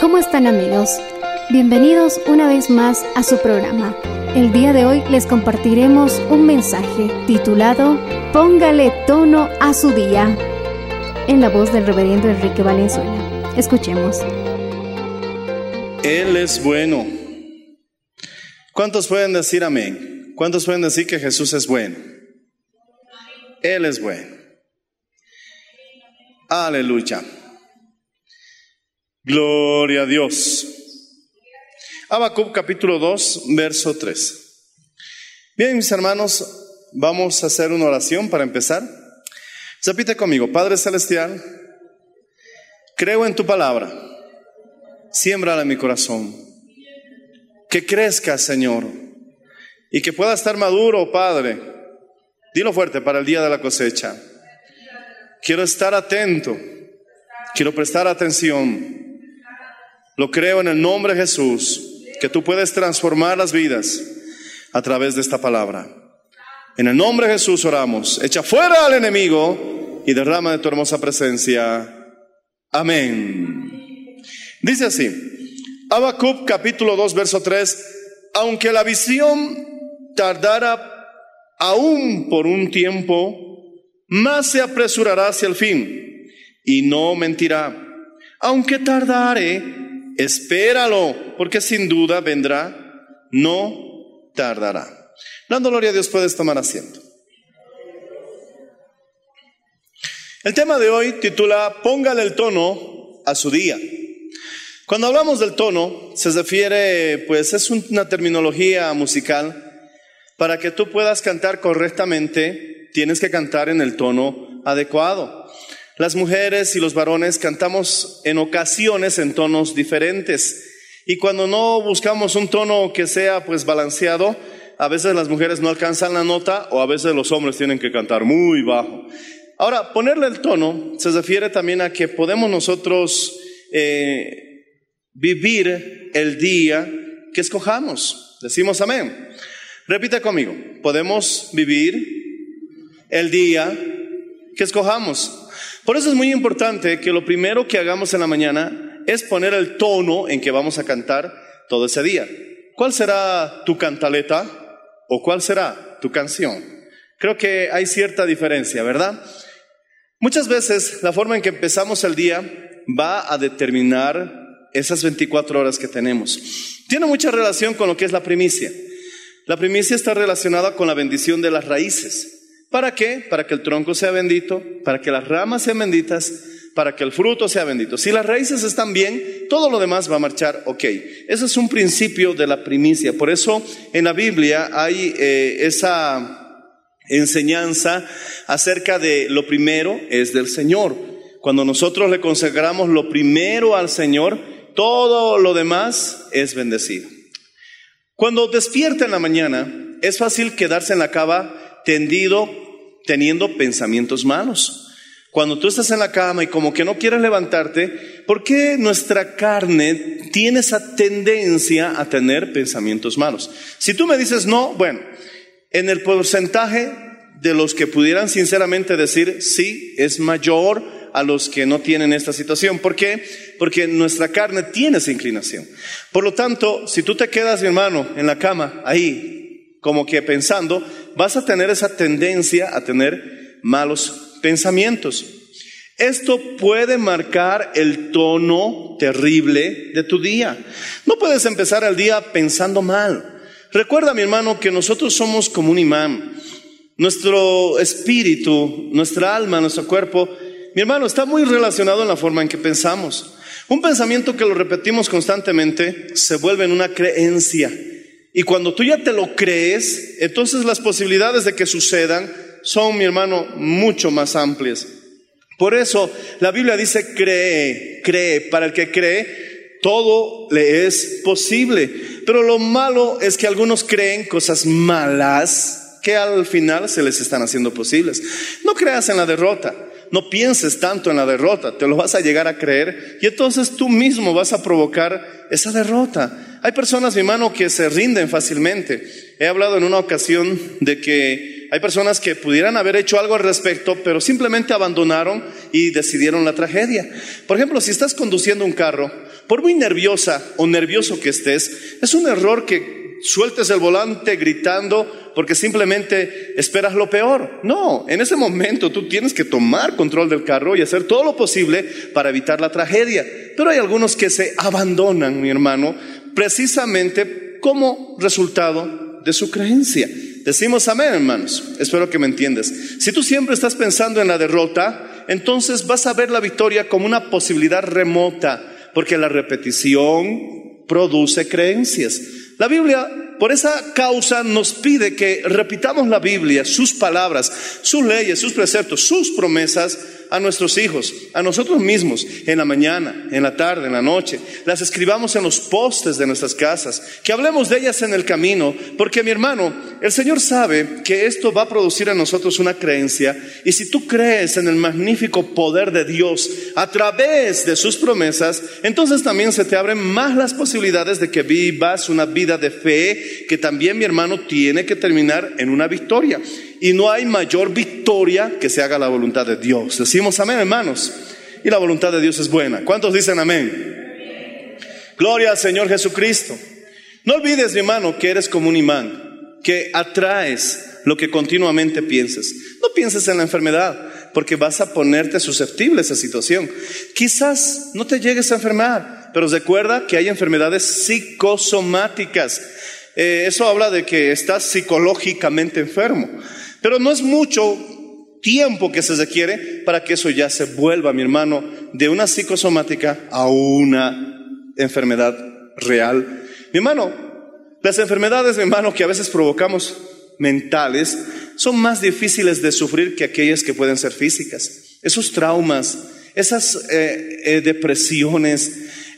¿Cómo están amigos? Bienvenidos una vez más a su programa. El día de hoy les compartiremos un mensaje titulado Póngale tono a su día, en la voz del reverendo Enrique Valenzuela. Escuchemos. Él es bueno. ¿Cuántos pueden decir amén? ¿Cuántos pueden decir que Jesús es bueno? Él es bueno. Aleluya. Gloria a Dios. Habacuc capítulo 2, verso 3. Bien, mis hermanos, vamos a hacer una oración para empezar. Repite conmigo, Padre Celestial, creo en tu palabra, siémbrala en mi corazón, que crezca, Señor, y que pueda estar maduro, Padre. Dilo fuerte para el día de la cosecha. Quiero estar atento, quiero prestar atención. Lo creo en el nombre de Jesús, que tú puedes transformar las vidas a través de esta palabra. En el nombre de Jesús oramos. Echa fuera al enemigo y derrama de tu hermosa presencia. Amén. Dice así, Habacuc capítulo 2, verso 3, aunque la visión tardara aún por un tiempo, más se apresurará hacia el fin y no mentirá. Aunque tardare, espéralo, porque sin duda vendrá, no tardará. Dando gloria a Dios, puedes tomar asiento. El tema de hoy titula Póngale el tono a su día. Cuando hablamos del tono, se refiere, pues es una terminología musical. Para que tú puedas cantar correctamente, tienes que cantar en el tono adecuado. Las mujeres y los varones cantamos en ocasiones en tonos diferentes. Y cuando no buscamos un tono que sea pues balanceado, a veces las mujeres no alcanzan la nota o a veces los hombres tienen que cantar muy bajo. Ahora, ponerle el tono se refiere también a que podemos nosotros eh, vivir el día que escojamos. Decimos amén. Repite conmigo, podemos vivir el día que escojamos. Por eso es muy importante que lo primero que hagamos en la mañana es poner el tono en que vamos a cantar todo ese día. ¿Cuál será tu cantaleta o cuál será tu canción? Creo que hay cierta diferencia, ¿verdad? Muchas veces la forma en que empezamos el día va a determinar esas 24 horas que tenemos. Tiene mucha relación con lo que es la primicia. La primicia está relacionada con la bendición de las raíces. ¿Para qué? Para que el tronco sea bendito, para que las ramas sean benditas, para que el fruto sea bendito. Si las raíces están bien, todo lo demás va a marchar ok. Ese es un principio de la primicia. Por eso en la Biblia hay eh, esa enseñanza acerca de lo primero es del Señor. Cuando nosotros le consagramos lo primero al Señor, todo lo demás es bendecido. Cuando despierta en la mañana, es fácil quedarse en la cama tendido teniendo pensamientos malos. Cuando tú estás en la cama y como que no quieres levantarte, ¿por qué nuestra carne tiene esa tendencia a tener pensamientos malos? Si tú me dices no, bueno, en el porcentaje de los que pudieran sinceramente decir sí es mayor a los que no tienen esta situación. ¿Por qué? Porque nuestra carne tiene esa inclinación. Por lo tanto, si tú te quedas, mi hermano, en la cama, ahí, como que pensando, vas a tener esa tendencia a tener malos pensamientos. Esto puede marcar el tono terrible de tu día. No puedes empezar el día pensando mal. Recuerda, mi hermano, que nosotros somos como un imán. Nuestro espíritu, nuestra alma, nuestro cuerpo, mi hermano, está muy relacionado en la forma en que pensamos. Un pensamiento que lo repetimos constantemente se vuelve en una creencia. Y cuando tú ya te lo crees, entonces las posibilidades de que sucedan son, mi hermano, mucho más amplias. Por eso la Biblia dice cree, cree. Para el que cree, todo le es posible. Pero lo malo es que algunos creen cosas malas que al final se les están haciendo posibles. No creas en la derrota. No pienses tanto en la derrota, te lo vas a llegar a creer y entonces tú mismo vas a provocar esa derrota. Hay personas, mi hermano, que se rinden fácilmente. He hablado en una ocasión de que hay personas que pudieran haber hecho algo al respecto, pero simplemente abandonaron y decidieron la tragedia. Por ejemplo, si estás conduciendo un carro, por muy nerviosa o nervioso que estés, es un error que sueltes el volante gritando porque simplemente esperas lo peor. No, en ese momento tú tienes que tomar control del carro y hacer todo lo posible para evitar la tragedia. Pero hay algunos que se abandonan, mi hermano, precisamente como resultado de su creencia. Decimos amén, hermanos. Espero que me entiendas. Si tú siempre estás pensando en la derrota, entonces vas a ver la victoria como una posibilidad remota, porque la repetición produce creencias. La Biblia, por esa causa, nos pide que repitamos la Biblia, sus palabras, sus leyes, sus preceptos, sus promesas a nuestros hijos, a nosotros mismos, en la mañana, en la tarde, en la noche. Las escribamos en los postes de nuestras casas, que hablemos de ellas en el camino, porque mi hermano, el Señor sabe que esto va a producir en nosotros una creencia, y si tú crees en el magnífico poder de Dios a través de sus promesas, entonces también se te abren más las posibilidades de que vivas una vida de fe que también mi hermano tiene que terminar en una victoria. Y no hay mayor victoria que se haga la voluntad de Dios. Decimos amén, hermanos. Y la voluntad de Dios es buena. ¿Cuántos dicen amén? Gloria al Señor Jesucristo. No olvides, mi hermano, que eres como un imán, que atraes lo que continuamente pienses. No pienses en la enfermedad, porque vas a ponerte susceptible a esa situación. Quizás no te llegues a enfermar, pero recuerda que hay enfermedades psicosomáticas. Eh, eso habla de que estás psicológicamente enfermo. Pero no es mucho tiempo que se requiere para que eso ya se vuelva, mi hermano, de una psicosomática a una enfermedad real. Mi hermano, las enfermedades, mi hermano, que a veces provocamos mentales, son más difíciles de sufrir que aquellas que pueden ser físicas. Esos traumas, esas eh, eh, depresiones,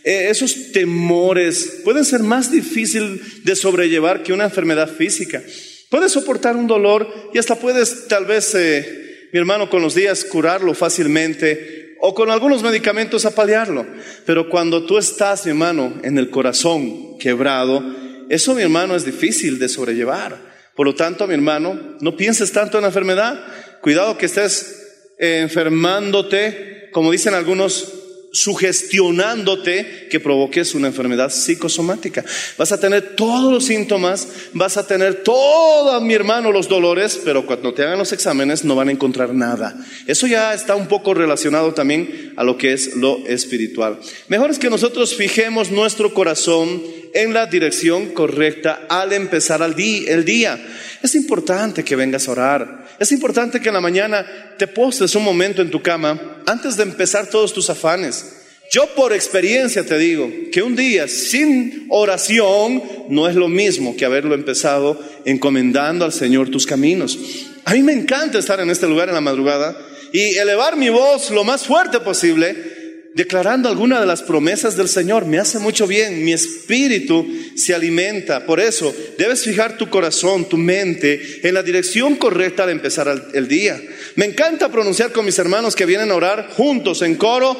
eh, esos temores pueden ser más difíciles de sobrellevar que una enfermedad física. Puedes soportar un dolor y hasta puedes tal vez, eh, mi hermano, con los días curarlo fácilmente o con algunos medicamentos apalearlo. Pero cuando tú estás, mi hermano, en el corazón quebrado, eso, mi hermano, es difícil de sobrellevar. Por lo tanto, mi hermano, no pienses tanto en la enfermedad. Cuidado que estés enfermándote, como dicen algunos, sugestionándote que provoques una enfermedad psicosomática. Vas a tener todos los síntomas, vas a tener todos, mi hermano, los dolores, pero cuando te hagan los exámenes no van a encontrar nada. Eso ya está un poco relacionado también a lo que es lo espiritual. Mejor es que nosotros fijemos nuestro corazón en la dirección correcta al empezar el día. Es importante que vengas a orar. Es importante que en la mañana te postes un momento en tu cama antes de empezar todos tus afanes. Yo por experiencia te digo que un día sin oración no es lo mismo que haberlo empezado encomendando al Señor tus caminos. A mí me encanta estar en este lugar en la madrugada y elevar mi voz lo más fuerte posible declarando alguna de las promesas del Señor. Me hace mucho bien, mi espíritu se alimenta. Por eso debes fijar tu corazón, tu mente en la dirección correcta al empezar el día. Me encanta pronunciar con mis hermanos que vienen a orar juntos en coro,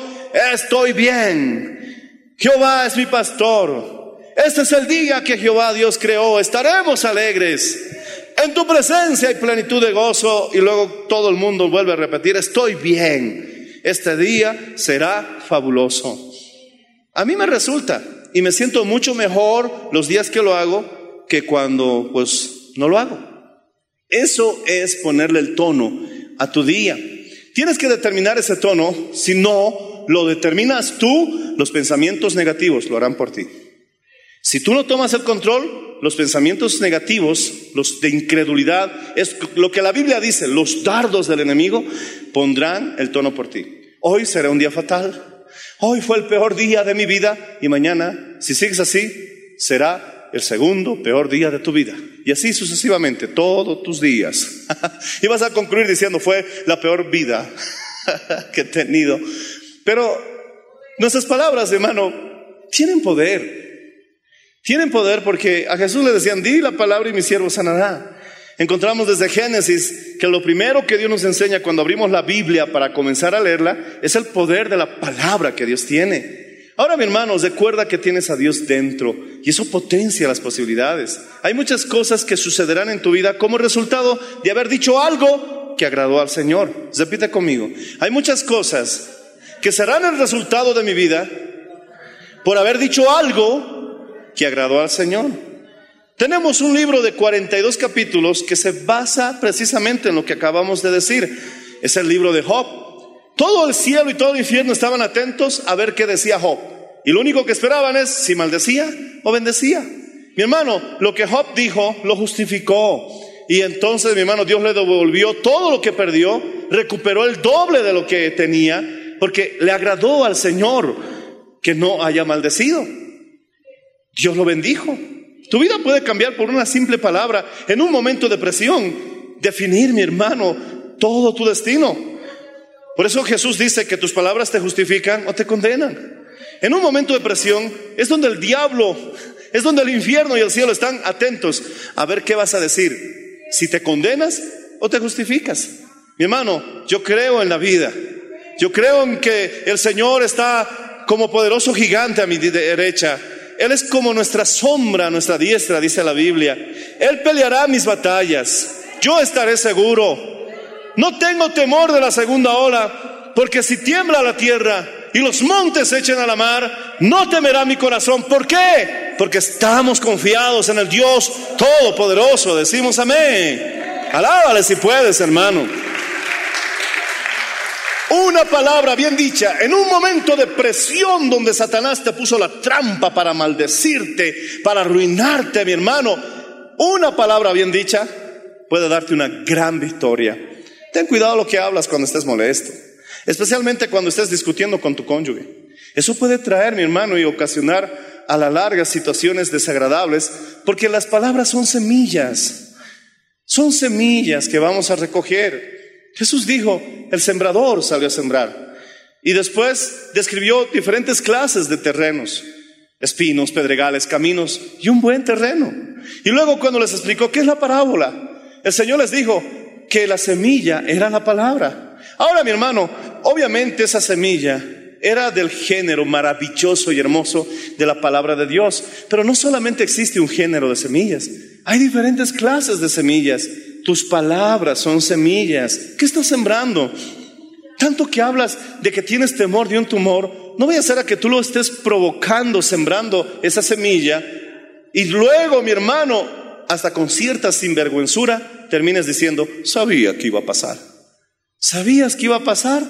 estoy bien. Jehová es mi pastor. Este es el día que Jehová Dios creó. Estaremos alegres. En tu presencia hay plenitud de gozo y luego todo el mundo vuelve a repetir, estoy bien, este día será fabuloso. A mí me resulta y me siento mucho mejor los días que lo hago que cuando pues no lo hago. Eso es ponerle el tono a tu día. Tienes que determinar ese tono, si no lo determinas tú, los pensamientos negativos lo harán por ti. Si tú no tomas el control, los pensamientos negativos, los de incredulidad, es lo que la Biblia dice, los dardos del enemigo pondrán el tono por ti. Hoy será un día fatal. Hoy fue el peor día de mi vida y mañana, si sigues así, será el segundo peor día de tu vida. Y así sucesivamente, todos tus días. y vas a concluir diciendo, fue la peor vida que he tenido. Pero nuestras palabras, hermano, tienen poder. Tienen poder porque a Jesús le decían, di la palabra y mi siervo sanará. Encontramos desde Génesis que lo primero que Dios nos enseña cuando abrimos la Biblia para comenzar a leerla es el poder de la palabra que Dios tiene. Ahora, mi hermano, recuerda que tienes a Dios dentro y eso potencia las posibilidades. Hay muchas cosas que sucederán en tu vida como resultado de haber dicho algo que agradó al Señor. Repite conmigo. Hay muchas cosas que serán el resultado de mi vida por haber dicho algo que agradó al Señor. Tenemos un libro de 42 capítulos que se basa precisamente en lo que acabamos de decir. Es el libro de Job. Todo el cielo y todo el infierno estaban atentos a ver qué decía Job. Y lo único que esperaban es si maldecía o bendecía. Mi hermano, lo que Job dijo lo justificó. Y entonces, mi hermano, Dios le devolvió todo lo que perdió, recuperó el doble de lo que tenía, porque le agradó al Señor que no haya maldecido. Dios lo bendijo. Tu vida puede cambiar por una simple palabra. En un momento de presión, definir, mi hermano, todo tu destino. Por eso Jesús dice que tus palabras te justifican o te condenan. En un momento de presión es donde el diablo, es donde el infierno y el cielo están atentos a ver qué vas a decir. Si te condenas o te justificas. Mi hermano, yo creo en la vida. Yo creo en que el Señor está como poderoso gigante a mi derecha él es como nuestra sombra, nuestra diestra, dice la Biblia. Él peleará mis batallas. Yo estaré seguro. No tengo temor de la segunda ola, porque si tiembla la tierra y los montes se echen a la mar, no temerá mi corazón. ¿Por qué? Porque estamos confiados en el Dios Todopoderoso. Decimos amén. Alábale si puedes, hermano. Una palabra bien dicha, en un momento de presión donde Satanás te puso la trampa para maldecirte, para arruinarte, mi hermano, una palabra bien dicha puede darte una gran victoria. Ten cuidado lo que hablas cuando estés molesto, especialmente cuando estés discutiendo con tu cónyuge. Eso puede traer, mi hermano, y ocasionar a la larga situaciones desagradables, porque las palabras son semillas, son semillas que vamos a recoger. Jesús dijo, el sembrador salió a sembrar. Y después describió diferentes clases de terrenos, espinos, pedregales, caminos y un buen terreno. Y luego cuando les explicó qué es la parábola, el Señor les dijo que la semilla era la palabra. Ahora, mi hermano, obviamente esa semilla era del género maravilloso y hermoso de la palabra de Dios. Pero no solamente existe un género de semillas, hay diferentes clases de semillas. Tus palabras son semillas. ¿Qué estás sembrando? Tanto que hablas de que tienes temor de un tumor, no voy a ser a que tú lo estés provocando, sembrando esa semilla, y luego, mi hermano, hasta con cierta sinvergüenzura, termines diciendo, sabía que iba a pasar. ¿Sabías que iba a pasar?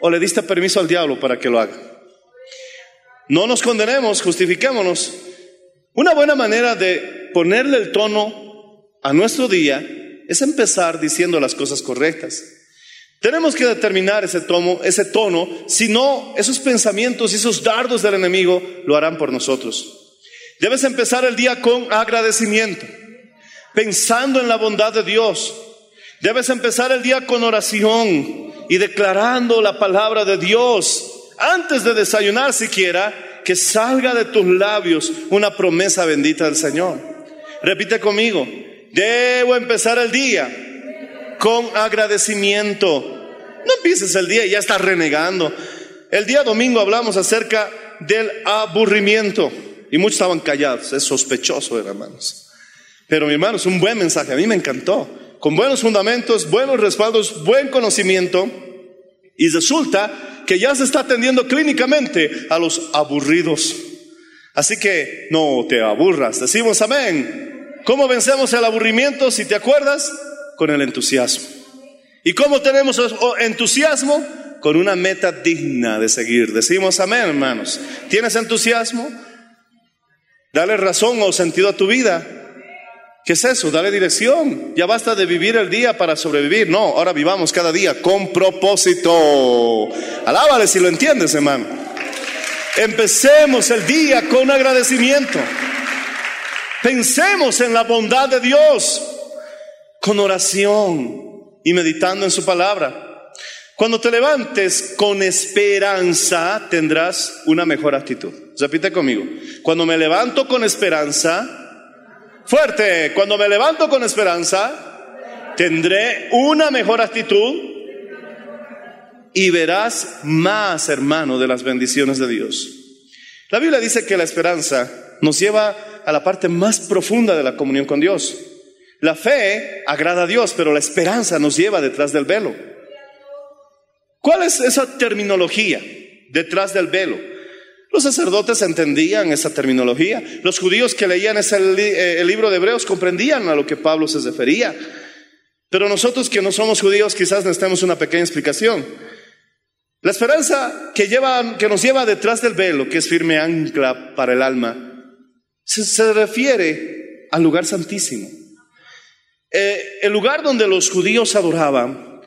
¿O le diste permiso al diablo para que lo haga? No nos condenemos, justifiquémonos. Una buena manera de ponerle el tono a nuestro día es empezar diciendo las cosas correctas. Tenemos que determinar ese tono, ese tono, si no, esos pensamientos y esos dardos del enemigo lo harán por nosotros. Debes empezar el día con agradecimiento, pensando en la bondad de Dios. Debes empezar el día con oración y declarando la palabra de Dios antes de desayunar siquiera, que salga de tus labios una promesa bendita del Señor. Repite conmigo, Debo empezar el día con agradecimiento. No empieces el día y ya estás renegando. El día domingo hablamos acerca del aburrimiento y muchos estaban callados. Es sospechoso, hermanos. Pero mi hermano, es un buen mensaje, a mí me encantó. Con buenos fundamentos, buenos respaldos, buen conocimiento. Y resulta que ya se está atendiendo clínicamente a los aburridos. Así que no te aburras. Decimos amén. ¿Cómo vencemos el aburrimiento, si te acuerdas? Con el entusiasmo. ¿Y cómo tenemos entusiasmo? Con una meta digna de seguir. Decimos amén, hermanos. ¿Tienes entusiasmo? Dale razón o sentido a tu vida. ¿Qué es eso? Dale dirección. Ya basta de vivir el día para sobrevivir. No, ahora vivamos cada día con propósito. Alábale si lo entiendes, hermano. Empecemos el día con agradecimiento. Pensemos en la bondad de Dios con oración y meditando en su palabra. Cuando te levantes con esperanza, tendrás una mejor actitud. Repite conmigo. Cuando me levanto con esperanza, fuerte, cuando me levanto con esperanza, tendré una mejor actitud y verás más, hermano, de las bendiciones de Dios. La Biblia dice que la esperanza nos lleva a la parte más profunda de la comunión con Dios. La fe agrada a Dios, pero la esperanza nos lleva detrás del velo. ¿Cuál es esa terminología detrás del velo? Los sacerdotes entendían esa terminología. Los judíos que leían ese eh, el libro de Hebreos comprendían a lo que Pablo se refería. Pero nosotros que no somos judíos quizás necesitemos una pequeña explicación. La esperanza que, lleva, que nos lleva detrás del velo, que es firme ancla para el alma, se, refiere al lugar santísimo. Eh, el lugar donde los judíos adoraban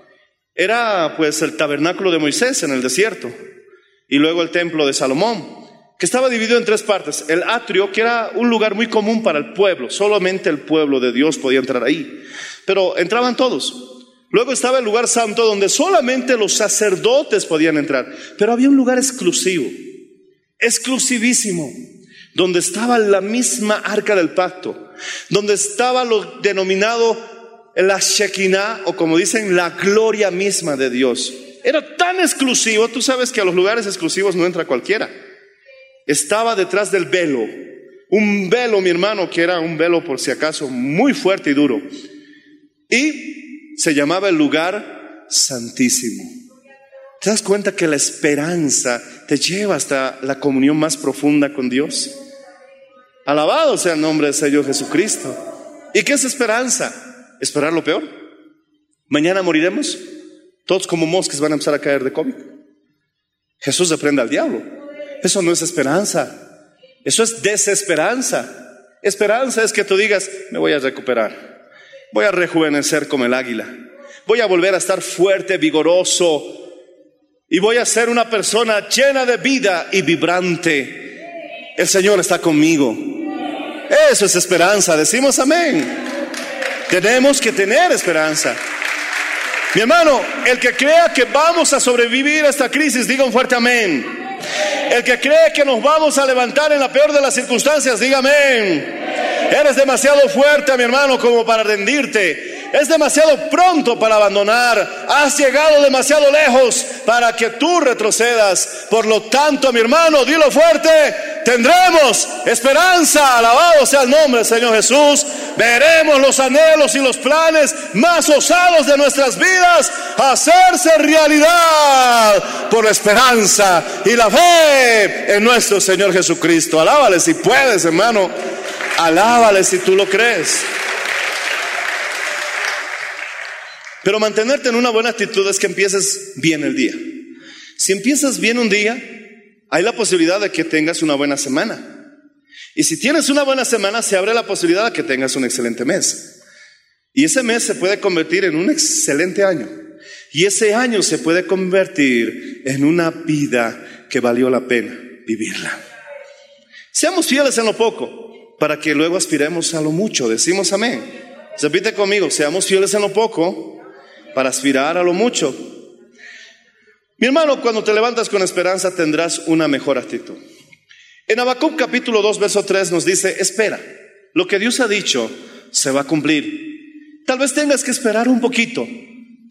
era pues el tabernáculo de Moisés en el desierto y luego el templo de Salomón, que estaba dividido en tres partes. El atrio, que era un lugar muy común para el pueblo, solamente el pueblo de Dios podía entrar ahí, pero entraban todos. Luego estaba el lugar santo donde solamente los sacerdotes podían entrar, pero había un lugar exclusivo, exclusivísimo, donde estaba la misma arca del pacto, donde estaba lo denominado la Shekinah, o como dicen, la gloria misma de Dios. Era tan exclusivo, tú sabes que a los lugares exclusivos no entra cualquiera. Estaba detrás del velo, un velo, mi hermano, que era un velo por si acaso muy fuerte y duro. Y se llamaba el lugar santísimo. ¿Te das cuenta que la esperanza te lleva hasta la comunión más profunda con Dios? Alabado sea el nombre del Señor Jesucristo. ¿Y qué es esperanza? esperar lo peor. Mañana moriremos. Todos como mosques van a empezar a caer de COVID. Jesús reprende al diablo. Eso no es esperanza. Eso es desesperanza. Esperanza es que tú digas, me voy a recuperar. Voy a rejuvenecer como el águila. Voy a volver a estar fuerte, vigoroso. Y voy a ser una persona llena de vida y vibrante. El Señor está conmigo. Eso es esperanza. Decimos amén. Tenemos que tener esperanza. Mi hermano, el que crea que vamos a sobrevivir a esta crisis, diga un fuerte amén. El que cree que nos vamos a levantar en la peor de las circunstancias, diga amén. Eres demasiado fuerte, mi hermano, como para rendirte. Es demasiado pronto para abandonar. Has llegado demasiado lejos para que tú retrocedas. Por lo tanto, mi hermano, dilo fuerte, tendremos esperanza. Alabado sea el nombre del Señor Jesús. Veremos los anhelos y los planes más osados de nuestras vidas hacerse realidad por la esperanza y la fe en nuestro Señor Jesucristo. Alábale si puedes, hermano. Alábale si tú lo crees. Pero mantenerte en una buena actitud es que empieces bien el día. Si empiezas bien un día, hay la posibilidad de que tengas una buena semana. Y si tienes una buena semana, se abre la posibilidad de que tengas un excelente mes. Y ese mes se puede convertir en un excelente año. Y ese año se puede convertir en una vida que valió la pena vivirla. Seamos fieles en lo poco para que luego aspiremos a lo mucho. Decimos amén. Repite conmigo, seamos fieles en lo poco para aspirar a lo mucho. Mi hermano, cuando te levantas con esperanza tendrás una mejor actitud. En Habacuc capítulo 2, verso 3 nos dice, espera, lo que Dios ha dicho se va a cumplir. Tal vez tengas que esperar un poquito,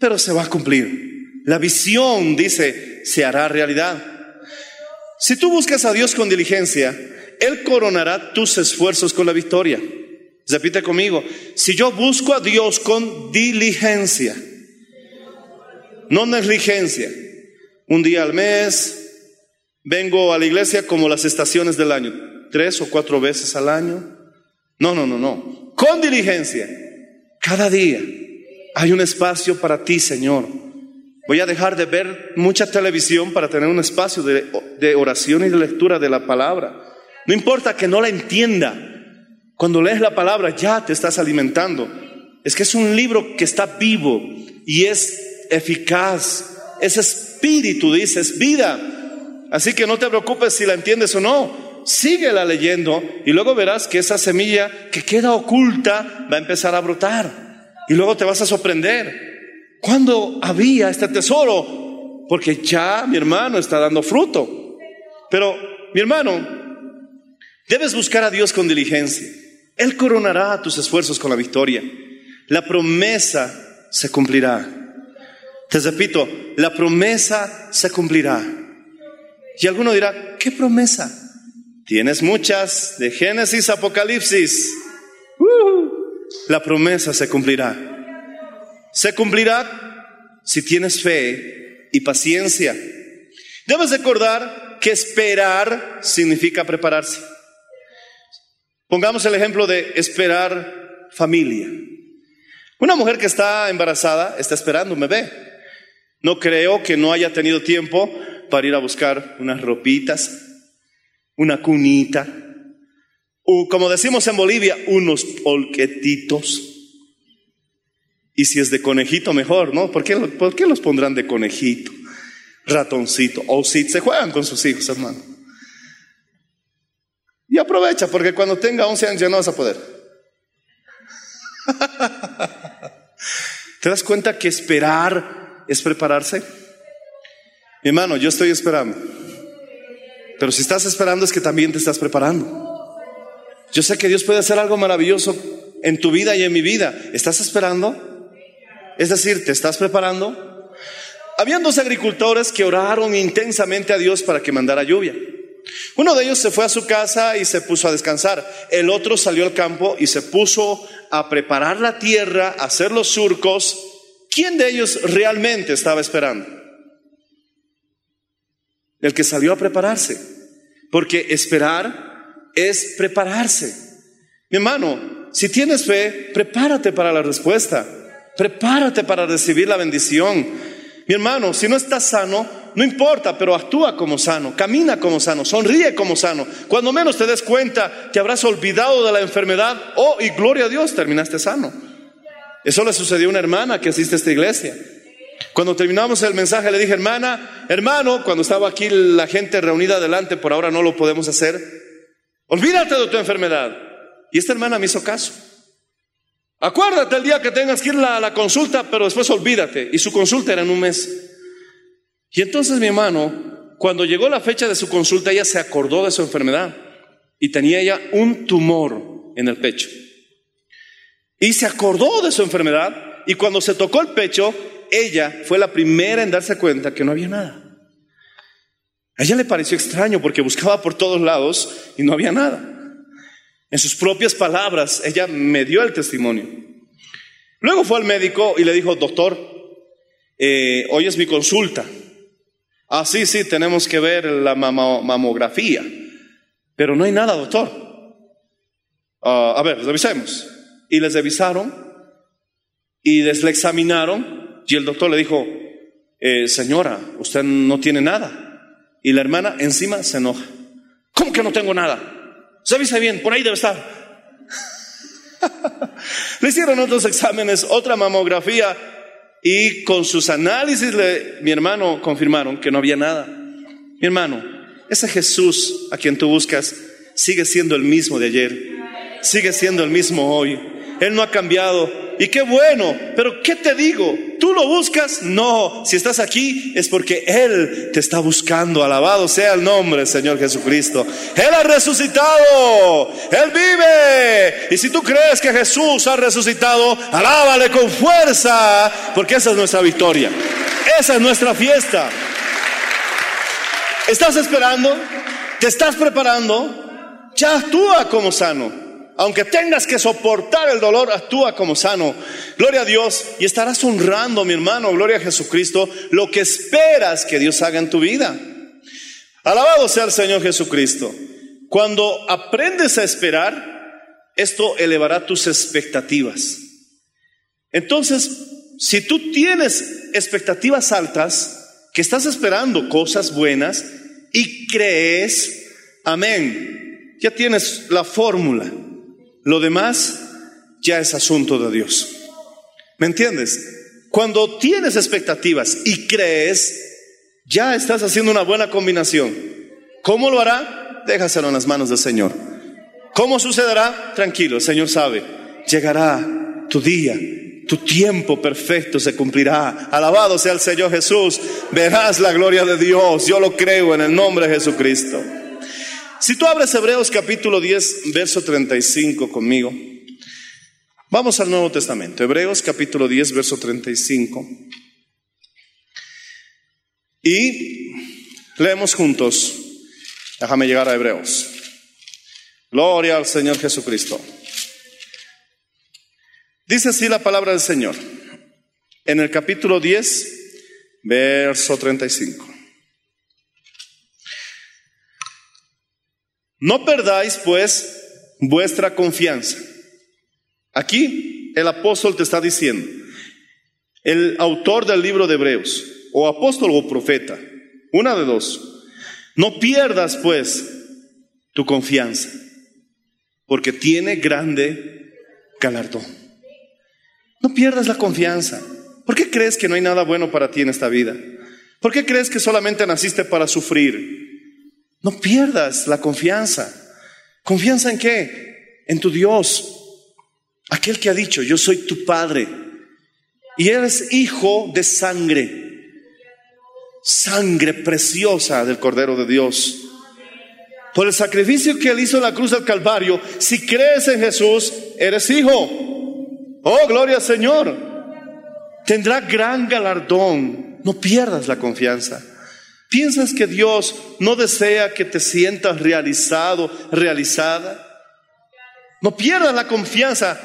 pero se va a cumplir. La visión, dice, se hará realidad. Si tú buscas a Dios con diligencia, Él coronará tus esfuerzos con la victoria. Repite conmigo, si yo busco a Dios con diligencia, no negligencia, un día al mes, vengo a la iglesia como las estaciones del año, tres o cuatro veces al año. No, no, no, no, con diligencia, cada día hay un espacio para ti, Señor. Voy a dejar de ver mucha televisión para tener un espacio de, de oración y de lectura de la palabra. No importa que no la entienda, cuando lees la palabra ya te estás alimentando. Es que es un libro que está vivo y es eficaz. Es espíritu, dices, vida. Así que no te preocupes si la entiendes o no. Síguela leyendo y luego verás que esa semilla que queda oculta va a empezar a brotar. Y luego te vas a sorprender. ¿Cuándo había este tesoro? Porque ya mi hermano está dando fruto. Pero, mi hermano, debes buscar a Dios con diligencia. Él coronará tus esfuerzos con la victoria. La promesa se cumplirá. Te repito, la promesa se cumplirá. Y alguno dirá, ¿qué promesa? Tienes muchas, de Génesis, Apocalipsis. Uh, la promesa se cumplirá. Se cumplirá si tienes fe y paciencia. Debes recordar que esperar significa prepararse. Pongamos el ejemplo de esperar familia. Una mujer que está embarazada está esperando un bebé. No creo que no haya tenido tiempo para ir a buscar unas ropitas, una cunita, o como decimos en Bolivia, unos polquetitos. Y si es de conejito, mejor, ¿no? ¿Por qué, por qué los pondrán de conejito, ratoncito? O si se juegan con sus hijos, hermano. Y aprovecha, porque cuando tenga 11 años ya no vas a poder. ¿Te das cuenta que esperar es prepararse? Mi hermano, yo estoy esperando. Pero si estás esperando es que también te estás preparando. Yo sé que Dios puede hacer algo maravilloso en tu vida y en mi vida. ¿Estás esperando? Es decir, ¿te estás preparando? Habían dos agricultores que oraron intensamente a Dios para que mandara lluvia. Uno de ellos se fue a su casa y se puso a descansar. El otro salió al campo y se puso a preparar la tierra, a hacer los surcos. ¿Quién de ellos realmente estaba esperando? El que salió a prepararse. Porque esperar es prepararse. Mi hermano, si tienes fe, prepárate para la respuesta. Prepárate para recibir la bendición. Mi hermano, si no estás sano, no importa, pero actúa como sano, camina como sano, sonríe como sano. Cuando menos te des cuenta, te habrás olvidado de la enfermedad. Oh, y gloria a Dios, terminaste sano. Eso le sucedió a una hermana que asiste a esta iglesia. Cuando terminamos el mensaje le dije, hermana, hermano, cuando estaba aquí la gente reunida adelante, por ahora no lo podemos hacer, olvídate de tu enfermedad. Y esta hermana me hizo caso. Acuérdate el día que tengas que ir a la consulta, pero después olvídate. Y su consulta era en un mes. Y entonces mi hermano, cuando llegó la fecha de su consulta, ella se acordó de su enfermedad y tenía ella un tumor en el pecho. Y se acordó de su enfermedad y cuando se tocó el pecho, ella fue la primera en darse cuenta que no había nada. A ella le pareció extraño porque buscaba por todos lados y no había nada. En sus propias palabras, ella me dio el testimonio. Luego fue al médico y le dijo, doctor, eh, hoy es mi consulta. Ah, sí, sí, tenemos que ver la mamografía. Pero no hay nada, doctor. Ah, a ver, revisemos. Y les revisaron y les le examinaron y el doctor le dijo, eh, señora, usted no tiene nada. Y la hermana encima se enoja. ¿Cómo que no tengo nada? Revisa bien, por ahí debe estar. le hicieron otros exámenes, otra mamografía y con sus análisis, mi hermano, confirmaron que no había nada. Mi hermano, ese Jesús a quien tú buscas sigue siendo el mismo de ayer, sigue siendo el mismo hoy. Él no ha cambiado. Y qué bueno, pero ¿qué te digo? ¿Tú lo buscas? No, si estás aquí es porque Él te está buscando. Alabado sea el nombre, Señor Jesucristo. Él ha resucitado, Él vive. Y si tú crees que Jesús ha resucitado, alábale con fuerza, porque esa es nuestra victoria. Esa es nuestra fiesta. ¿Estás esperando? ¿Te estás preparando? Ya actúa como sano. Aunque tengas que soportar el dolor, actúa como sano. Gloria a Dios y estarás honrando, mi hermano, gloria a Jesucristo, lo que esperas que Dios haga en tu vida. Alabado sea el Señor Jesucristo. Cuando aprendes a esperar, esto elevará tus expectativas. Entonces, si tú tienes expectativas altas, que estás esperando cosas buenas y crees, amén, ya tienes la fórmula. Lo demás ya es asunto de Dios. ¿Me entiendes? Cuando tienes expectativas y crees, ya estás haciendo una buena combinación. ¿Cómo lo hará? Déjaselo en las manos del Señor. ¿Cómo sucederá? Tranquilo, el Señor sabe. Llegará tu día, tu tiempo perfecto se cumplirá. Alabado sea el Señor Jesús. Verás la gloria de Dios. Yo lo creo en el nombre de Jesucristo. Si tú abres Hebreos capítulo 10, verso 35 conmigo. Vamos al Nuevo Testamento. Hebreos capítulo 10, verso 35. Y leemos juntos. Déjame llegar a Hebreos. Gloria al Señor Jesucristo. Dice así la palabra del Señor. En el capítulo 10, verso 35. No perdáis pues vuestra confianza. Aquí el apóstol te está diciendo, el autor del libro de Hebreos, o apóstol o profeta, una de dos, no pierdas pues tu confianza, porque tiene grande galardón. No pierdas la confianza. ¿Por qué crees que no hay nada bueno para ti en esta vida? ¿Por qué crees que solamente naciste para sufrir? No pierdas la confianza. ¿Confianza en qué? En tu Dios. Aquel que ha dicho, yo soy tu Padre. Y eres hijo de sangre. Sangre preciosa del Cordero de Dios. Por el sacrificio que él hizo en la cruz del Calvario, si crees en Jesús, eres hijo. Oh, gloria al Señor. Tendrá gran galardón. No pierdas la confianza. ¿Piensas que Dios no desea que te sientas realizado, realizada? No pierdas la confianza.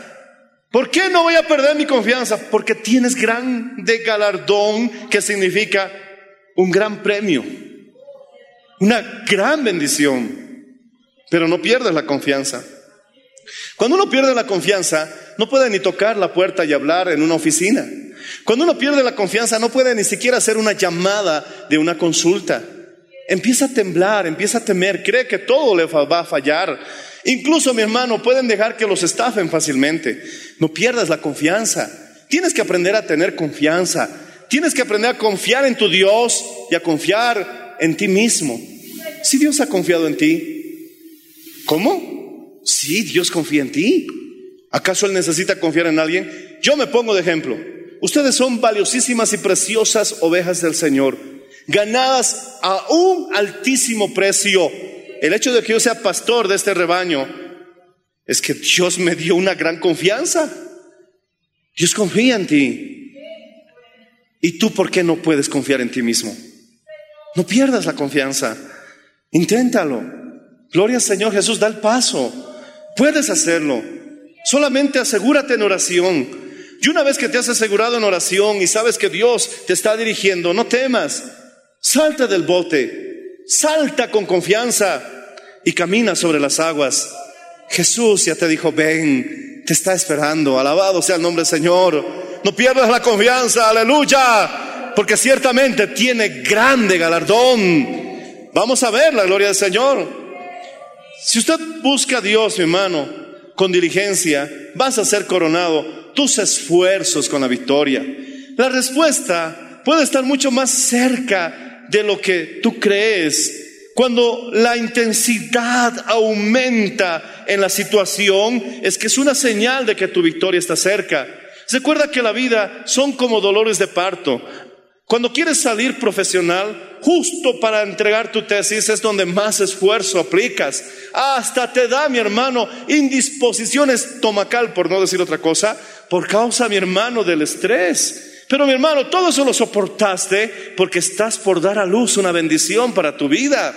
¿Por qué no voy a perder mi confianza? Porque tienes gran de galardón que significa un gran premio, una gran bendición. Pero no pierdas la confianza. Cuando uno pierde la confianza, no puede ni tocar la puerta y hablar en una oficina. Cuando uno pierde la confianza, no puede ni siquiera hacer una llamada de una consulta. Empieza a temblar, empieza a temer, cree que todo le va a fallar. Incluso, mi hermano, pueden dejar que los estafen fácilmente. No pierdas la confianza. Tienes que aprender a tener confianza. Tienes que aprender a confiar en tu Dios y a confiar en ti mismo. Si Dios ha confiado en ti, ¿cómo? Sí, Dios confía en ti. ¿Acaso Él necesita confiar en alguien? Yo me pongo de ejemplo. Ustedes son valiosísimas y preciosas ovejas del Señor, ganadas a un altísimo precio. El hecho de que yo sea pastor de este rebaño es que Dios me dio una gran confianza. Dios confía en ti. ¿Y tú por qué no puedes confiar en ti mismo? No pierdas la confianza. Inténtalo. Gloria al Señor Jesús, da el paso. Puedes hacerlo. Solamente asegúrate en oración. Y una vez que te has asegurado en oración y sabes que Dios te está dirigiendo, no temas. Salta del bote. Salta con confianza y camina sobre las aguas. Jesús ya te dijo, ven, te está esperando. Alabado sea el nombre del Señor. No pierdas la confianza, aleluya, porque ciertamente tiene grande galardón. Vamos a ver la gloria del Señor. Si usted busca a Dios, mi hermano, con diligencia, vas a ser coronado tus esfuerzos con la victoria. La respuesta puede estar mucho más cerca de lo que tú crees. Cuando la intensidad aumenta en la situación, es que es una señal de que tu victoria está cerca. Recuerda que la vida son como dolores de parto. Cuando quieres salir profesional, justo para entregar tu tesis es donde más esfuerzo aplicas. Hasta te da, mi hermano, indisposición estomacal, por no decir otra cosa, por causa, mi hermano, del estrés. Pero mi hermano, todo eso lo soportaste porque estás por dar a luz una bendición para tu vida.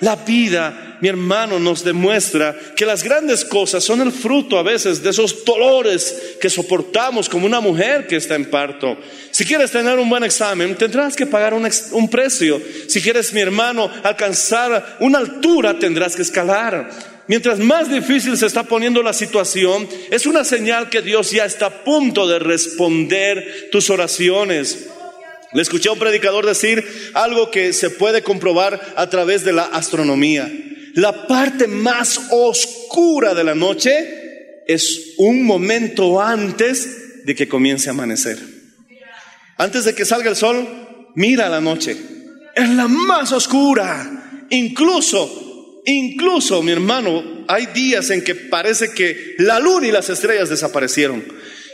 La vida, mi hermano, nos demuestra que las grandes cosas son el fruto a veces de esos dolores que soportamos como una mujer que está en parto. Si quieres tener un buen examen, tendrás que pagar un, un precio. Si quieres, mi hermano, alcanzar una altura, tendrás que escalar. Mientras más difícil se está poniendo la situación, es una señal que Dios ya está a punto de responder tus oraciones. Le escuché a un predicador decir algo que se puede comprobar a través de la astronomía. La parte más oscura de la noche es un momento antes de que comience a amanecer. Antes de que salga el sol, mira la noche. Es la más oscura. Incluso, incluso, mi hermano, hay días en que parece que la luna y las estrellas desaparecieron.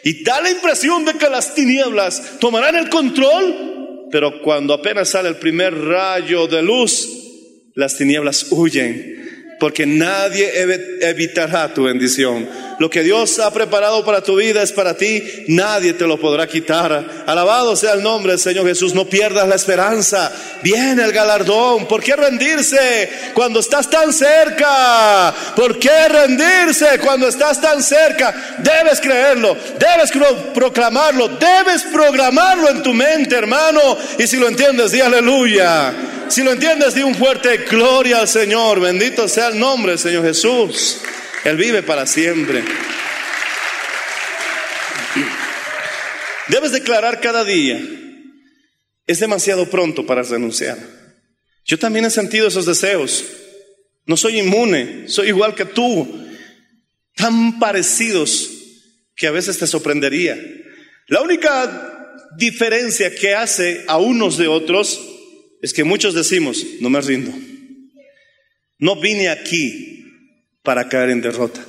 Y da la impresión de que las tinieblas tomarán el control, pero cuando apenas sale el primer rayo de luz, las tinieblas huyen, porque nadie ev- evitará tu bendición. Lo que Dios ha preparado para tu vida es para ti, nadie te lo podrá quitar. Alabado sea el nombre del Señor Jesús, no pierdas la esperanza. Viene el galardón. ¿Por qué rendirse cuando estás tan cerca? ¿Por qué rendirse cuando estás tan cerca? Debes creerlo, debes pro- proclamarlo, debes programarlo en tu mente, hermano. Y si lo entiendes, di aleluya. Si lo entiendes, di un fuerte gloria al Señor. Bendito sea el nombre del Señor Jesús. Él vive para siempre. Debes declarar cada día, es demasiado pronto para renunciar. Yo también he sentido esos deseos. No soy inmune, soy igual que tú. Tan parecidos que a veces te sorprendería. La única diferencia que hace a unos de otros es que muchos decimos, no me rindo. No vine aquí para caer en derrota.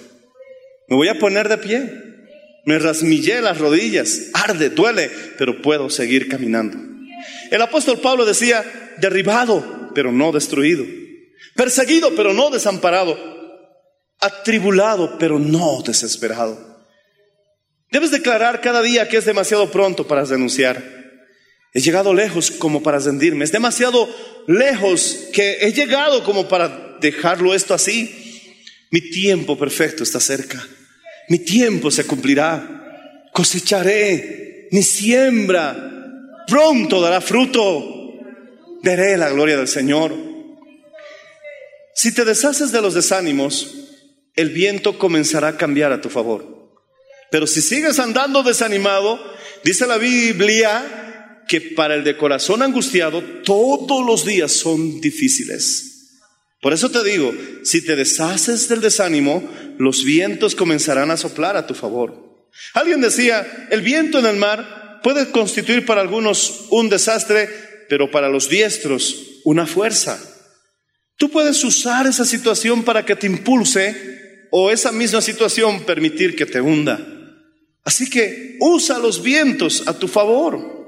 Me voy a poner de pie. Me rasmillé las rodillas. Arde, duele, pero puedo seguir caminando. El apóstol Pablo decía, derribado, pero no destruido. Perseguido, pero no desamparado. Atribulado, pero no desesperado. Debes declarar cada día que es demasiado pronto para renunciar. He llegado lejos como para rendirme. Es demasiado lejos que he llegado como para dejarlo esto así. Mi tiempo perfecto está cerca. Mi tiempo se cumplirá. Cosecharé mi siembra. Pronto dará fruto. Veré la gloria del Señor. Si te deshaces de los desánimos, el viento comenzará a cambiar a tu favor. Pero si sigues andando desanimado, dice la Biblia que para el de corazón angustiado todos los días son difíciles. Por eso te digo, si te deshaces del desánimo, los vientos comenzarán a soplar a tu favor. Alguien decía, el viento en el mar puede constituir para algunos un desastre, pero para los diestros una fuerza. Tú puedes usar esa situación para que te impulse o esa misma situación permitir que te hunda. Así que usa los vientos a tu favor.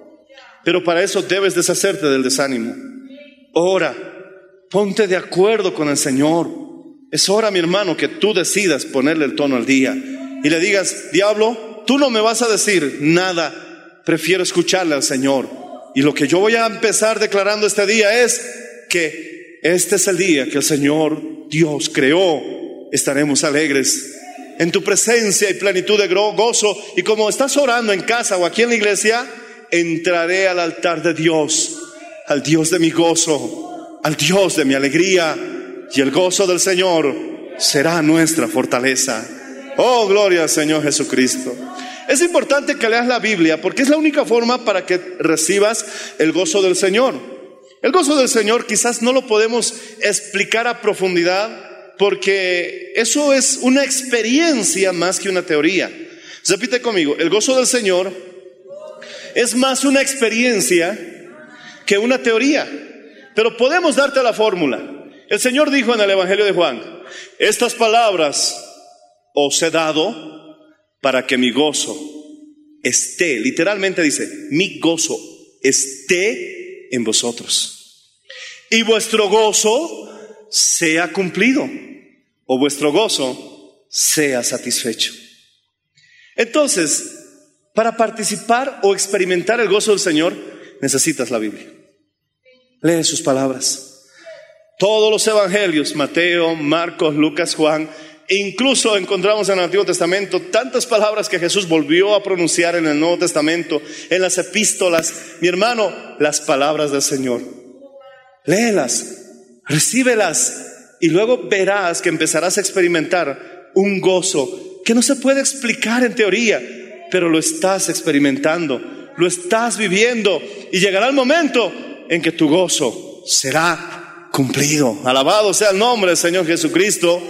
Pero para eso debes deshacerte del desánimo. Ora, ponte de acuerdo con el Señor. Es hora, mi hermano, que tú decidas ponerle el tono al día y le digas, diablo, tú no me vas a decir nada, prefiero escucharle al Señor. Y lo que yo voy a empezar declarando este día es que este es el día que el Señor Dios creó. Estaremos alegres en tu presencia y plenitud de gozo. Y como estás orando en casa o aquí en la iglesia, entraré al altar de Dios, al Dios de mi gozo, al Dios de mi alegría. Y el gozo del Señor será nuestra fortaleza. Oh, gloria al Señor Jesucristo. Es importante que leas la Biblia porque es la única forma para que recibas el gozo del Señor. El gozo del Señor quizás no lo podemos explicar a profundidad porque eso es una experiencia más que una teoría. Repite conmigo, el gozo del Señor es más una experiencia que una teoría, pero podemos darte la fórmula. El Señor dijo en el Evangelio de Juan, estas palabras os he dado para que mi gozo esté, literalmente dice, mi gozo esté en vosotros. Y vuestro gozo sea cumplido, o vuestro gozo sea satisfecho. Entonces, para participar o experimentar el gozo del Señor, necesitas la Biblia. Lee sus palabras. Todos los evangelios, Mateo, Marcos, Lucas, Juan, e incluso encontramos en el Antiguo Testamento tantas palabras que Jesús volvió a pronunciar en el Nuevo Testamento, en las epístolas. Mi hermano, las palabras del Señor. Léelas, recíbelas y luego verás que empezarás a experimentar un gozo que no se puede explicar en teoría, pero lo estás experimentando, lo estás viviendo y llegará el momento en que tu gozo será cumplido. Alabado sea el nombre del Señor Jesucristo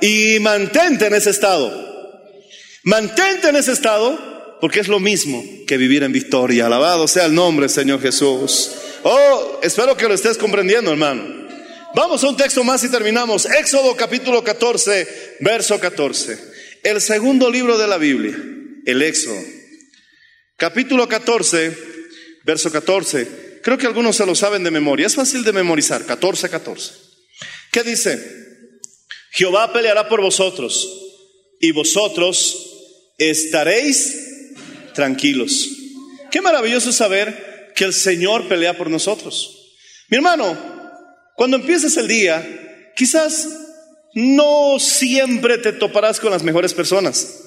y mantente en ese estado. Mantente en ese estado porque es lo mismo que vivir en victoria. Alabado sea el nombre del Señor Jesús. Oh, espero que lo estés comprendiendo, hermano. Vamos a un texto más y terminamos. Éxodo capítulo 14, verso 14. El segundo libro de la Biblia, el Éxodo. Capítulo 14, verso 14. Creo que algunos se lo saben de memoria. Es fácil de memorizar. 14, 14. ¿Qué dice? Jehová peleará por vosotros y vosotros estaréis tranquilos. Qué maravilloso saber que el Señor pelea por nosotros. Mi hermano, cuando empieces el día, quizás no siempre te toparás con las mejores personas.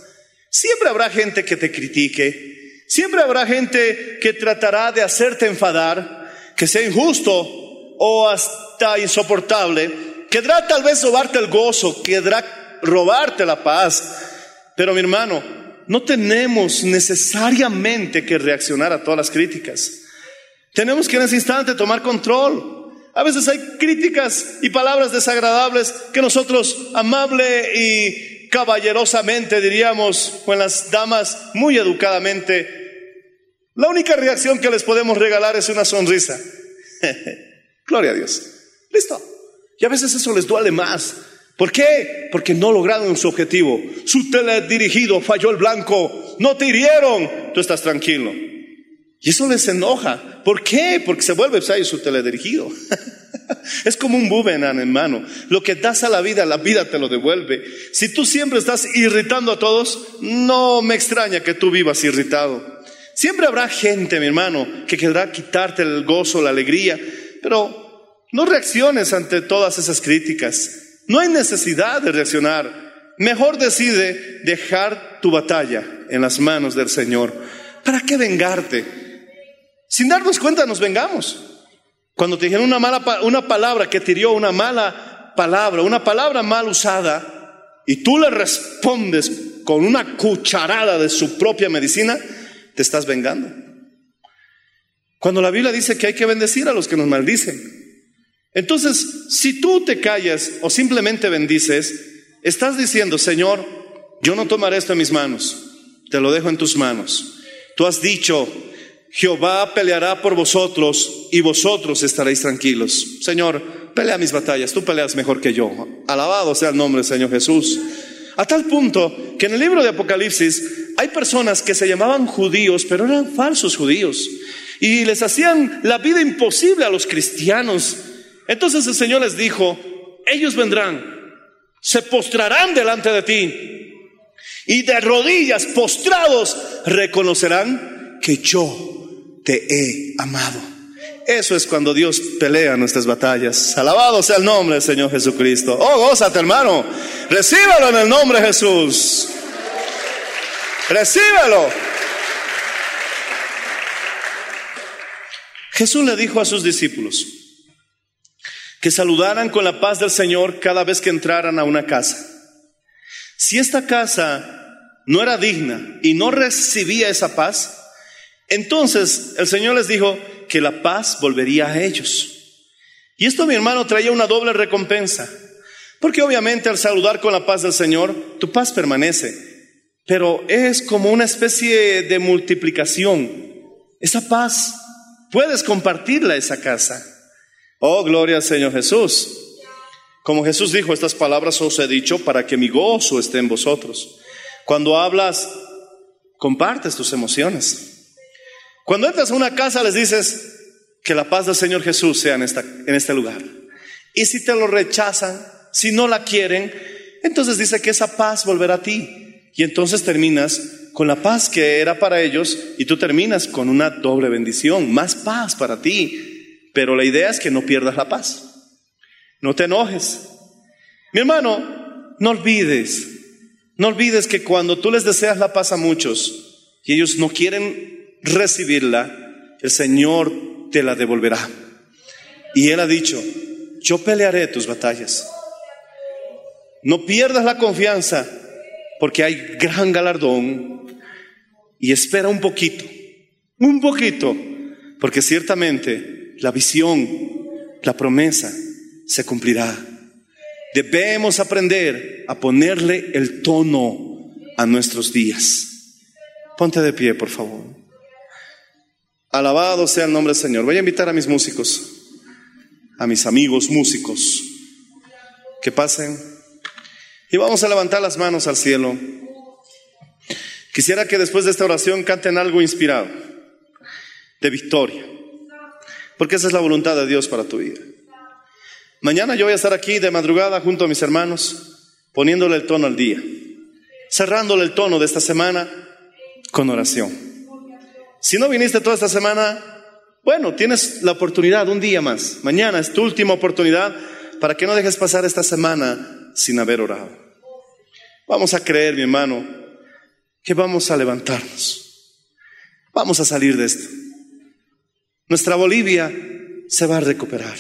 Siempre habrá gente que te critique. Siempre habrá gente que tratará de hacerte enfadar, que sea injusto o hasta insoportable Quedará tal vez robarte el gozo, quedará robarte la paz. Pero mi hermano, no tenemos necesariamente que reaccionar a todas las críticas. Tenemos que en ese instante tomar control. A veces hay críticas y palabras desagradables que nosotros amable y caballerosamente diríamos, con las damas muy educadamente, la única reacción que les podemos regalar es una sonrisa. Gloria a Dios. Listo. Y a veces eso les duele más. ¿Por qué? Porque no lograron su objetivo. Su teledirigido falló el blanco. No te hirieron. Tú estás tranquilo. Y eso les enoja. ¿Por qué? Porque se vuelve su teledirigido. es como un boomerang, hermano. Lo que das a la vida, la vida te lo devuelve. Si tú siempre estás irritando a todos, no me extraña que tú vivas irritado. Siempre habrá gente, mi hermano, que querrá quitarte el gozo, la alegría, pero no reacciones ante todas esas críticas. No hay necesidad de reaccionar. Mejor decide dejar tu batalla en las manos del Señor. ¿Para qué vengarte? Sin darnos cuenta nos vengamos. Cuando te dijeron una mala una palabra que te una mala palabra, una palabra mal usada, y tú le respondes con una cucharada de su propia medicina, te estás vengando. Cuando la Biblia dice que hay que bendecir a los que nos maldicen, entonces, si tú te callas o simplemente bendices, estás diciendo, Señor, yo no tomaré esto en mis manos, te lo dejo en tus manos. Tú has dicho, Jehová peleará por vosotros y vosotros estaréis tranquilos. Señor, pelea mis batallas, tú peleas mejor que yo. Alabado sea el nombre del Señor Jesús. A tal punto que en el libro de Apocalipsis hay personas que se llamaban judíos, pero eran falsos judíos. Y les hacían la vida imposible a los cristianos entonces el Señor les dijo, ellos vendrán, se postrarán delante de ti y de rodillas postrados reconocerán que yo te he amado. Eso es cuando Dios pelea nuestras batallas. Alabado sea el nombre del Señor Jesucristo. Oh, gózate hermano. Recíbelo en el nombre de Jesús. Recíbelo. Jesús le dijo a sus discípulos, que saludaran con la paz del Señor cada vez que entraran a una casa. Si esta casa no era digna y no recibía esa paz, entonces el Señor les dijo que la paz volvería a ellos. Y esto, mi hermano, traía una doble recompensa. Porque obviamente al saludar con la paz del Señor, tu paz permanece. Pero es como una especie de multiplicación. Esa paz, puedes compartirla esa casa. Oh, gloria al Señor Jesús. Como Jesús dijo, estas palabras os he dicho para que mi gozo esté en vosotros. Cuando hablas, compartes tus emociones. Cuando entras a una casa, les dices que la paz del Señor Jesús sea en, esta, en este lugar. Y si te lo rechazan, si no la quieren, entonces dice que esa paz volverá a ti. Y entonces terminas con la paz que era para ellos y tú terminas con una doble bendición, más paz para ti, pero la idea es que no pierdas la paz. No te enojes. Mi hermano, no olvides, no olvides que cuando tú les deseas la paz a muchos y ellos no quieren recibirla, el Señor te la devolverá. Y Él ha dicho, yo pelearé tus batallas. No pierdas la confianza porque hay gran galardón y espera un poquito, un poquito, porque ciertamente la visión, la promesa se cumplirá. Debemos aprender a ponerle el tono a nuestros días. Ponte de pie, por favor. Alabado sea el nombre del Señor. Voy a invitar a mis músicos, a mis amigos músicos, que pasen y vamos a levantar las manos al cielo. Quisiera que después de esta oración canten algo inspirado, de victoria, porque esa es la voluntad de Dios para tu vida. Mañana yo voy a estar aquí de madrugada junto a mis hermanos, poniéndole el tono al día, cerrándole el tono de esta semana con oración. Si no viniste toda esta semana, bueno, tienes la oportunidad un día más. Mañana es tu última oportunidad para que no dejes pasar esta semana sin haber orado. Vamos a creer, mi hermano, que vamos a levantarnos. Vamos a salir de esto. Nuestra Bolivia se va a recuperar.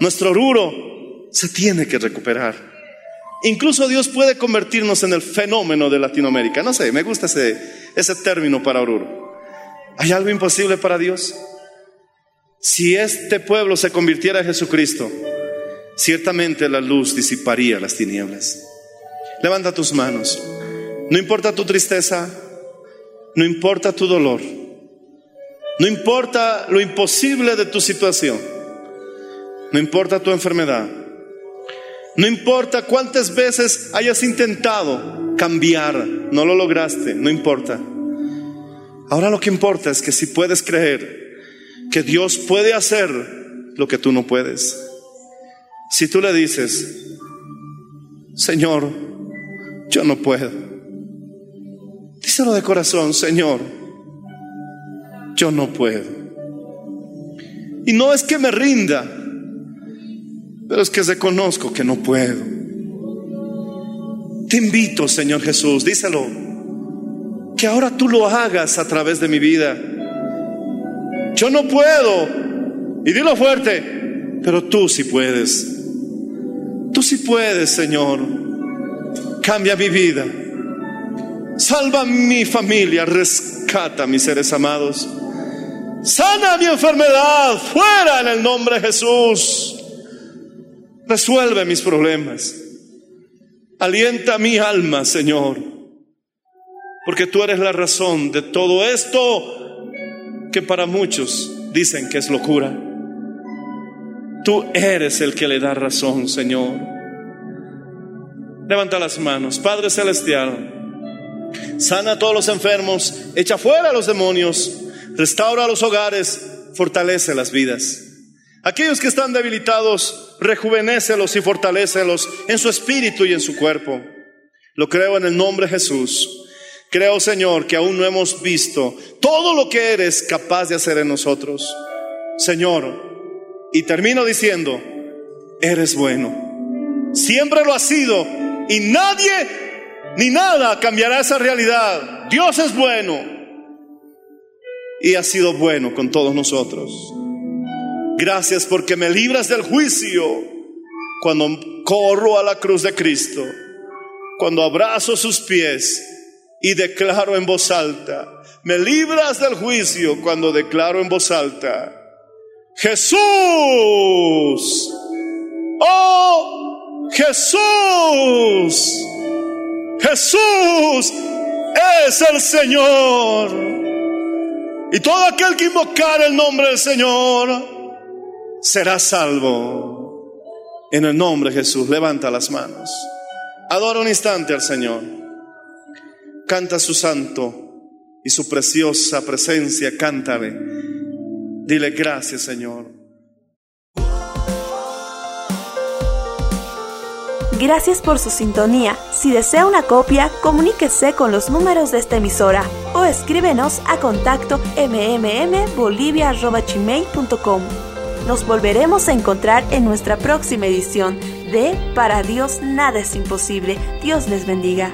Nuestro Oruro se tiene que recuperar. Incluso Dios puede convertirnos en el fenómeno de Latinoamérica. No sé, me gusta ese, ese término para Oruro. ¿Hay algo imposible para Dios? Si este pueblo se convirtiera en Jesucristo, ciertamente la luz disiparía las tinieblas. Levanta tus manos. No importa tu tristeza, no importa tu dolor, no importa lo imposible de tu situación, no importa tu enfermedad, no importa cuántas veces hayas intentado cambiar, no lo lograste, no importa. Ahora lo que importa es que si puedes creer que Dios puede hacer lo que tú no puedes. Si tú le dices, Señor, yo no puedo. Díselo de corazón, Señor, yo no puedo. Y no es que me rinda, pero es que reconozco que no puedo. Te invito, Señor Jesús, díselo, que ahora tú lo hagas a través de mi vida. Yo no puedo, y dilo fuerte, pero tú sí puedes. Tú sí puedes, Señor. Cambia mi vida. Salva mi familia. Rescata a mis seres amados. Sana mi enfermedad. Fuera en el nombre de Jesús. Resuelve mis problemas. Alienta mi alma, Señor. Porque tú eres la razón de todo esto que para muchos dicen que es locura. Tú eres el que le da razón, Señor. Levanta las manos. Padre Celestial, sana a todos los enfermos, echa fuera a los demonios, restaura los hogares, fortalece las vidas. Aquellos que están debilitados, rejuvenécelos y fortalecelos en su espíritu y en su cuerpo. Lo creo en el nombre de Jesús. Creo, Señor, que aún no hemos visto todo lo que eres capaz de hacer en nosotros. Señor, y termino diciendo, eres bueno. Siempre lo has sido y nadie ni nada cambiará esa realidad. Dios es bueno y ha sido bueno con todos nosotros. Gracias porque me libras del juicio cuando corro a la cruz de Cristo, cuando abrazo sus pies y declaro en voz alta. Me libras del juicio cuando declaro en voz alta. Jesús. Oh Jesús, Jesús es el Señor. Y todo aquel que invocar el nombre del Señor será salvo. En el nombre de Jesús, levanta las manos. Adora un instante al Señor. Canta su santo y su preciosa presencia, cántale. Dile gracias, Señor. Gracias por su sintonía. Si desea una copia, comuníquese con los números de esta emisora o escríbenos a contacto mmmbolivia.com. Nos volveremos a encontrar en nuestra próxima edición de Para Dios nada es imposible. Dios les bendiga.